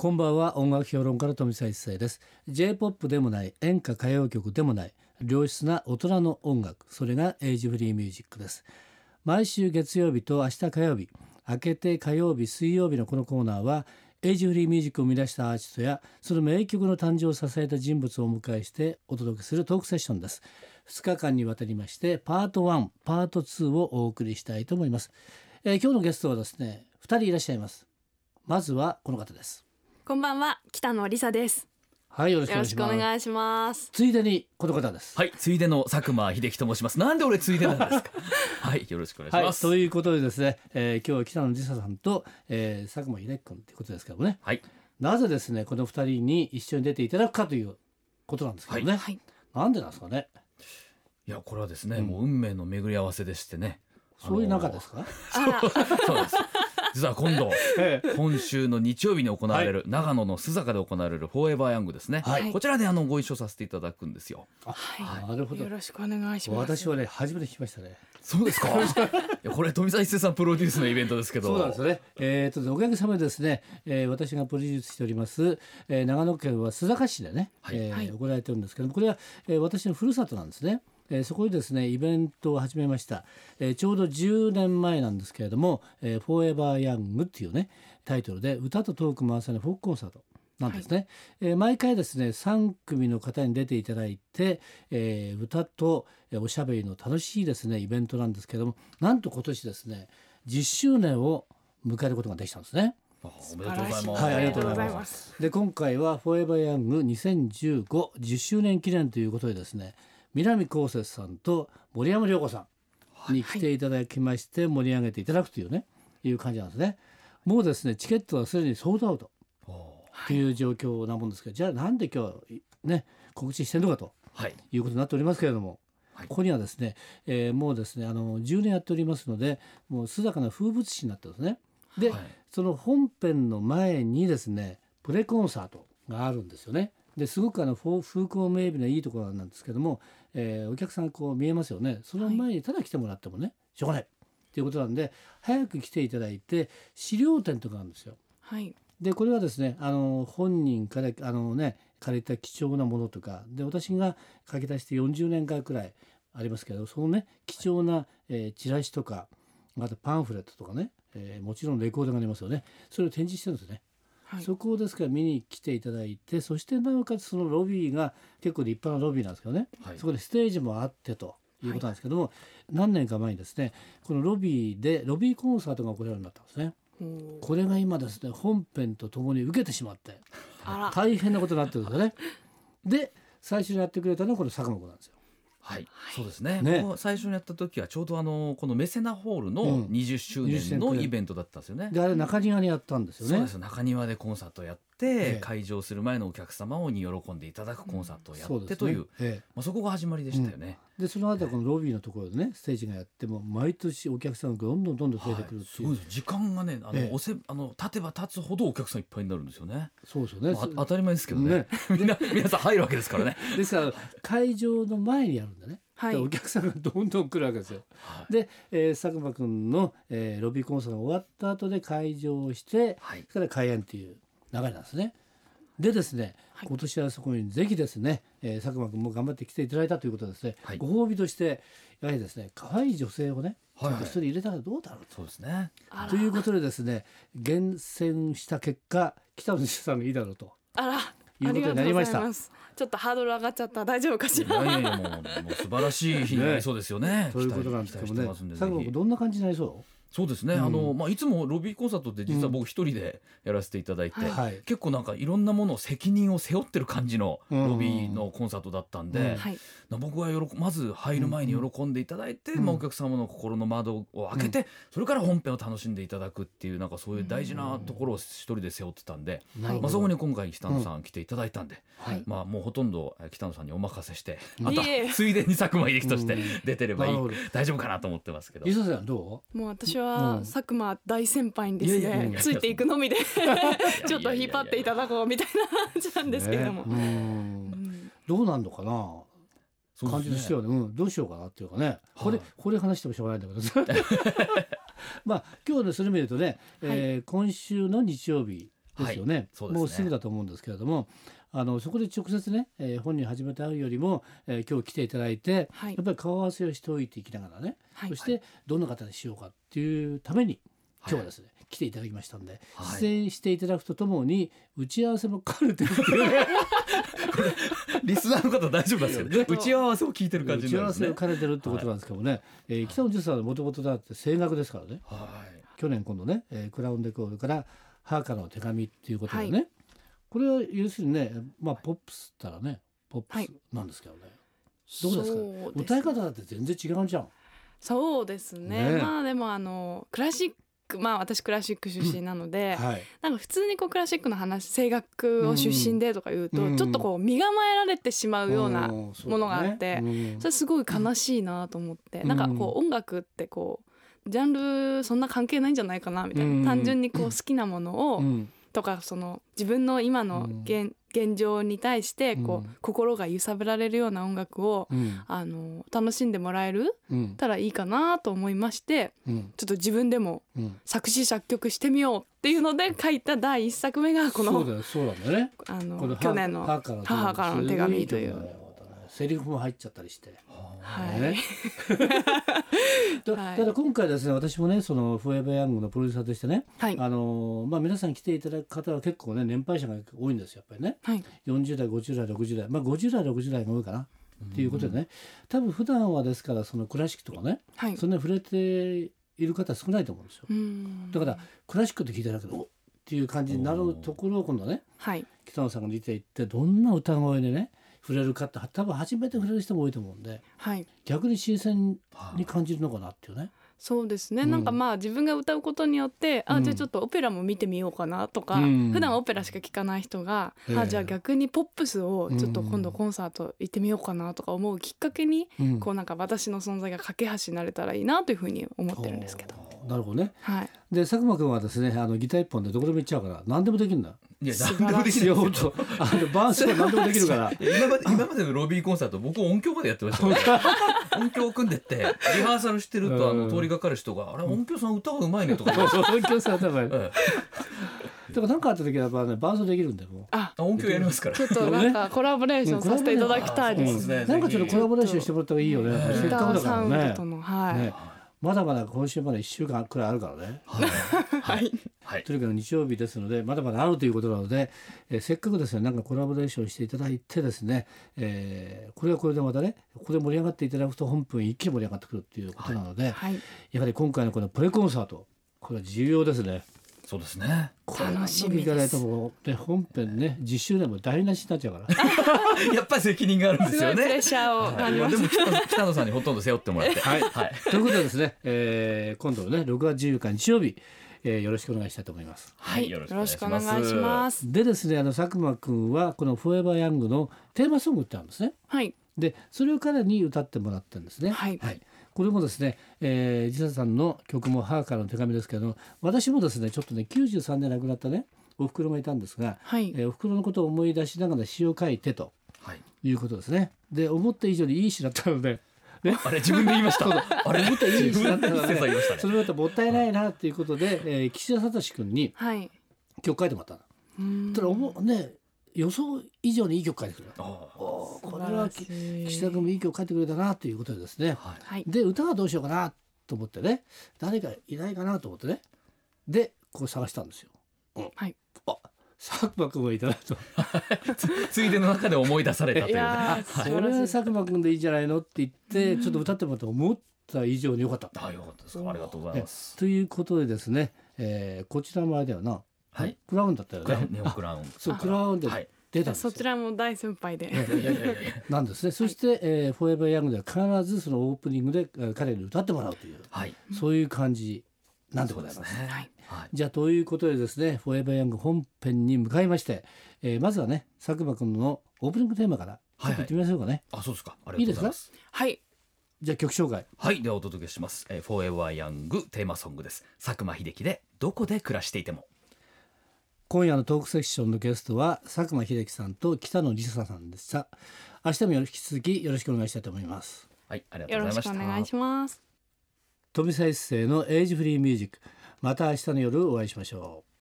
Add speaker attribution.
Speaker 1: こんばんは。音楽評論家の富澤一世です。J-POP でもない演歌歌謡曲でもない良質な大人の音楽それがエイジフリーミュージックです。毎週月曜日と明日火曜日明けて火曜日水曜日のこのコーナーはエイジフリーミュージックを生み出したアーティストやその名曲の誕生を支えた人物をお迎えしてお届けするトークセッションです。2日間にわたりましてパート1パート2をお送りしたいと思います、えー、今日のゲストはですね2人いらっしゃいます。まずはこの方です。
Speaker 2: こんばんは北野梨沙です。
Speaker 1: はいよろし
Speaker 2: くお願いします。
Speaker 1: ついでにこの方です。
Speaker 3: はいついでの佐久間秀樹と申します。なんで俺ついでなんですか？はい。よろしくお願いします、
Speaker 1: はい、ということでですね、えー、今日は北野梨沙さんと、えー、佐久間秀樹君ということですけどもね。
Speaker 3: はい。
Speaker 1: なぜですねこの二人に一緒に出ていただくかということなんですけどね、はい、なんでなんですかね？
Speaker 3: いやこれはですね、うん、もう運命の巡り合わせでしてね。
Speaker 1: そういう中ですか、
Speaker 3: そうです 実は今度今週の日曜日に行われる、長野の須坂で行われるフォーエバーヤングですね、こちらであのご一緒させていただくんですよ。
Speaker 2: はい、なるほど。よろしくお願いしま
Speaker 1: す。私はね初めて聞きましたね。
Speaker 3: そうですか？いやこれ富澤一世さんプロデュースのイベントですけど。
Speaker 1: そうなんですね。えー、とおかげさまでですね、えー、私がプロデュースしております、えー、長野県は須坂市でね、はい。えー、行われてるんですけどもこれは、えー、私のふるさとなんですねえー、そこでですねイベントを始めました、えー、ちょうど10年前なんですけれども「えー、フォーエバーヤング」っていうねタイトルで歌とトーク回さないフォークコンサートなんですね、はい、えー、毎回ですね3組の方に出ていただいて、えー、歌とおしゃべりの楽しいですねイベントなんですけどもなんと今年ですね10周年を迎えることができたんですね。
Speaker 3: おめでとうございます。
Speaker 1: はい、ありがとうございます。で、今回はフォーエバーヤング2015、10周年記念ということでですね、南こうせつさんと森山良子さんに来ていただきまして盛り上げていただくというね、いう感じなんですね。もうですねチケットはすでにソードアウトという状況なもんですけど、じゃあなんで今日ね告知してるのかと、はい、いうことになっておりますけれども。ここにはですね、えー、もうですねあの10年やっておりますのでもう須坂の風物詩になってますね。で、はい、その本編の前にですねプレコンサートがあるんですよね。ですごくあの風光明媚ないいところなんですけどもえー、お客さんこう見えますよね。その前にただ来てもらってもねしょうがない。っていうことなんで早く来ていただいて資料展とかあるんですよ。
Speaker 2: はい、
Speaker 1: でこれはですねあの本人からあのね借りた貴重なものとかで私が書き出して40年間くらいありますけどそのね貴重な、えー、チラシとかまたパンフレットとかね、えー、もちろんレコードがありますよね。それを展示してるんですね。はい、そこをですから見に来ていただいてそしてなおかつそのロビーが結構立派なロビーなんですけどね、はい、そこでステージもあってということなんですけども、はい、何年か前にですねこのロビーでロビーコンサートが行われるようになったんですね。これが今ですね本編とともに受けてしまって大変なことになってるんですよね。で最初にやってくれたのはこの佐久間君なんですよ。
Speaker 3: はい、そうですね。ね。最初にやった時はちょうどあのこのメセナホールの20周年のイベントだったんですよね。
Speaker 1: であれ中庭にやったんですよね。
Speaker 3: そうです。中庭でコンサートやって、開場する前のお客様に喜んでいただくコンサートをやってという、まあ、そこが始まりでしたよね。
Speaker 1: でその後このロビーのところでねステージがやっても毎年お客さんがどんどんどんどん増えてくるっていう、はい、
Speaker 3: 時間がねあの、ええ、おせあの立てば立つほどお客さんいっぱいになるんですよね。
Speaker 1: そうですよね、ま
Speaker 3: あ、当たり前ですけどね。ね。みんな皆さん入るわけですからね。
Speaker 1: ですから会場の前にやるんだね。はい、お客さんがどんどん来るわけですよ。はい、で、えー、佐久間君の、えー、ロビーコンサートが終わった後で会場して、はい、それから開演っていう流れなんですね。でですね、はい、今年はそこにぜひですね、えー、佐久間君も頑張って来ていただいたということですね、はい、ご褒美としてやはりですね可愛い女性をねちょっと一人入れたらどうだろうと。
Speaker 3: そうですね
Speaker 1: ということでですね厳選した結果北野さんがいいだろうと。
Speaker 2: あら
Speaker 1: いうことになりました。
Speaker 2: ちょっとハードル上がっちゃった大丈夫かしら？
Speaker 3: いやいやもうもう素晴らしい日になりそうですよね。
Speaker 1: ということなんですけどね。佐久間君どんな感じになりそう？
Speaker 3: そうですね、うん、あのまあ、いつもロビーコンサートって実は僕一人でやらせていただいて、うんはい、結構なんかいろんなものを責任を背負ってる感じのロビーのコンサートだったんで、うん、僕はよろまず入る前に喜んでいただいて、まあ、お客様の心の窓を開けて、それから本編を楽しんでいただくっていうなんかそういう大事なところを一人で背負ってたんで、まあ、そこに今回北野さん来ていただいたんで、まあ、もうほとんど北野さんにお任せしてまたついでに佐久間秀樹として出てればいい、大丈夫かなと思ってますけど。
Speaker 1: 磯さんど
Speaker 2: う？もう私は佐久間まあ大先輩にですね。ついていくのみで ちょっと引っ張っていただこうみたいな感じなんですけれども、
Speaker 1: どうなんのかな？感じですよね、うん、どうしようかなっていうかね、これこれ話してもしょうがないんだけど まあ今日ねそれ見るとね、えー今週の日曜日ですよね。はい、もうすぐだと思うんですけれどもあのそこで直接ね、えー、本人始めて会うよりも、えー、今日来ていただいて、はい、やっぱり顔合わせをしておいていきながらね、はい、そしてどんな方にしようかっていうために今日はですね、来ていただきましたんで、出演していただくとともに打ち合わせもカルテっていうね
Speaker 3: リスナーの方大丈夫ですよね打ち合わせを聞いてる感じ、
Speaker 1: ね、打ち合わせを兼ねてるってことなんですけどね、はい、えー、北野純さんはもともとだって声楽ですからね、はい、去年今度ね、えー、クラウンデコールから母からの手紙っていうことでね、はい、これは要するにねまあポップスったらねポップスなんですけどね、どうですか、ね、歌い方だって全然違うじゃん。
Speaker 2: そうですね、ね、まあでもあのクラシックまあ私クラシック出身なので、うんはい、なんか普通にこうクラシックの話声楽を出身でとか言うと、うん、ちょっとこう身構えられてしまうようなものがあって、ね、それすごい悲しいなと思って、うん、なんかこう音楽ってこうジャンルそんな関係ないんじゃないかなみたいな、単純にこう好きなものを、とかその自分の今の現,、現状に対してこう、うん、心が揺さぶられるような音楽を、うん、あの楽しんでもらえる、うん、たらいいかなと思いまして、ちょっと自分でも作詞作曲してみようっていうので書いた第一作目がこの
Speaker 1: そうだね。
Speaker 2: あの去年の「母からの手紙」という。
Speaker 1: セリフも入っちゃったりして。はい、ね、ただ今回ですね私もねそのフォーエバーヤングのプロデューサーとしてね、はい、あのまあ、皆さん来ていただく方は結構ね年配者が多いんですよやっぱりね、はい、40代50代60代。まあ50代60代が多いかな。っていうことでね。多分普段はですからそのクラシックとかね、はい、そんなに触れている方少ないと思うんですよ。だからクラシックって聞いただけどおっていう感じになるところを今度ね、はい、北野さんが出ていってどんな歌声でね触れるかって多分初めて触れる人も多いと思うんで、はい、逆に新鮮に感じるのかなっていうね。
Speaker 2: そうですね、うん、なんかまあ自分が歌うことによってあ、じゃあちょっとオペラも見てみようかなとか、うん、普段オペラしか聴かない人が、うん、あじゃあ逆にポップスをちょっと今度コンサート行ってみようかなとか思うきっかけに、うん、こうなんか私の存在が架け橋になれたらいいなというふうに思ってるんですけど。
Speaker 1: なるほどね。はい。で佐久間君はですねあのギター一本でどこでも行っちゃうから何でもできるんだ。
Speaker 3: いや何でもできるよ。
Speaker 1: あのバースは何でもできるから。
Speaker 3: 今まで今までのロビーコンサート僕音響までやってました、ね。音響を組んでってリハーサルしてるとあの通りがかる人があれ音響さん歌がうまいねとか。
Speaker 1: 音響さん歌うまい。だから何かあった時はやっぱね伴奏できるんでも
Speaker 3: あ音響やりますから。
Speaker 2: ちょっとなんか コラボレーションさせていただきたいですね、
Speaker 1: なんかちょっとコラボレーションしてもらった方がいいよね。せっかくだからね。はい、ね。まだまだ今週まで1週間くらいあるからね。はい、はい、とにかく日曜日ですのでまだまだあるということなので、えー、せっかくですねなんかコラボレーションしていただいてですね、えー、これはこれでまたねここで盛り上がっていただくと本編一気に盛り上がってくるっていうことなので、はい、やはり今回のこのプレコンサートこれは重要ですね。
Speaker 3: そうですね。
Speaker 2: 楽しみです。
Speaker 1: もうね本編ね実習でも台無しになっちゃうから。
Speaker 3: やっぱり責任があるんですよね。
Speaker 2: プレッシャーを感じ
Speaker 3: ます。でも北野さんにほとんど背負ってもらって。はい。
Speaker 1: はい、ということでですね、えー、今度のね6月14日日曜日。えー、よろしくお願いしたいと思います。
Speaker 2: はい、よろしくお願いします。
Speaker 1: でですね、あの佐久間君はこのフォーエバーヤングのテーマソングってあるんですね。はい。で、それを彼に歌ってもらってるんですね。はい。はい、これもですね、えー、ジサさんの曲も母からの手紙ですけど私もですねちょっとね93年亡くなったねお袋がいたんですが、はい、えー、お袋のことを思い出しながら詩を書いてと、はい、いうことですね。で思った以上にいい詩だったので。
Speaker 3: ね、あれ自分で言いました。
Speaker 1: あれもっといいで、ね、それだともったいないなっていうことで、えー、岸田聡君に曲書いてもらったの。ただおもね予想以上にいい曲書いてくれた。これは岸田君もいい曲書いてくれたなということでですね、はい、で歌はどうしようかなと思ってね。誰かいないかなと思ってね。でこう探したんですよ。うん、はい、あ佐久間君がいたなと。
Speaker 3: ついでの中で思い出されたという、ね、
Speaker 1: それは佐久間君でいいんじゃないのって言ってちょっと歌ってもらって思った以上に良かった。
Speaker 3: あよかったです。ありがとうございます。
Speaker 1: ということでですね、えー、こちらもあれだよなはい、クラウンだったよね。
Speaker 3: ネオクラウン。
Speaker 1: そうクラウンで出た
Speaker 2: そちらも大先輩で。
Speaker 1: なんですね。そして、はい、えー、フォーエバーヤングでは必ずそのオープニングで彼に歌ってもらうという、はい、そういう感じなんでございます。すね、はい。じゃあということでですね、フォーエバーヤング本編に向かいまして、えー、まずはね佐久間君のオープニングテーマからちょっと行ってみましょうかね。
Speaker 3: はいはい、あそうですか。
Speaker 1: いいですか？
Speaker 2: はい。
Speaker 1: じゃあ曲紹介。
Speaker 3: はいではお届けします。えー、フォーエバーヤングテーマソングです。佐久間秀樹でどこで暮らしていても。
Speaker 1: 今夜のトークセッションのゲストは佐久間秀樹さんと北野梨沙さんでした明日も引き続きよろしくお願いしたいと思います
Speaker 3: はいありがとうございました
Speaker 2: お願いします
Speaker 1: 富澤一世のエイジフリーミュージック。また明日の夜お会いしましょう。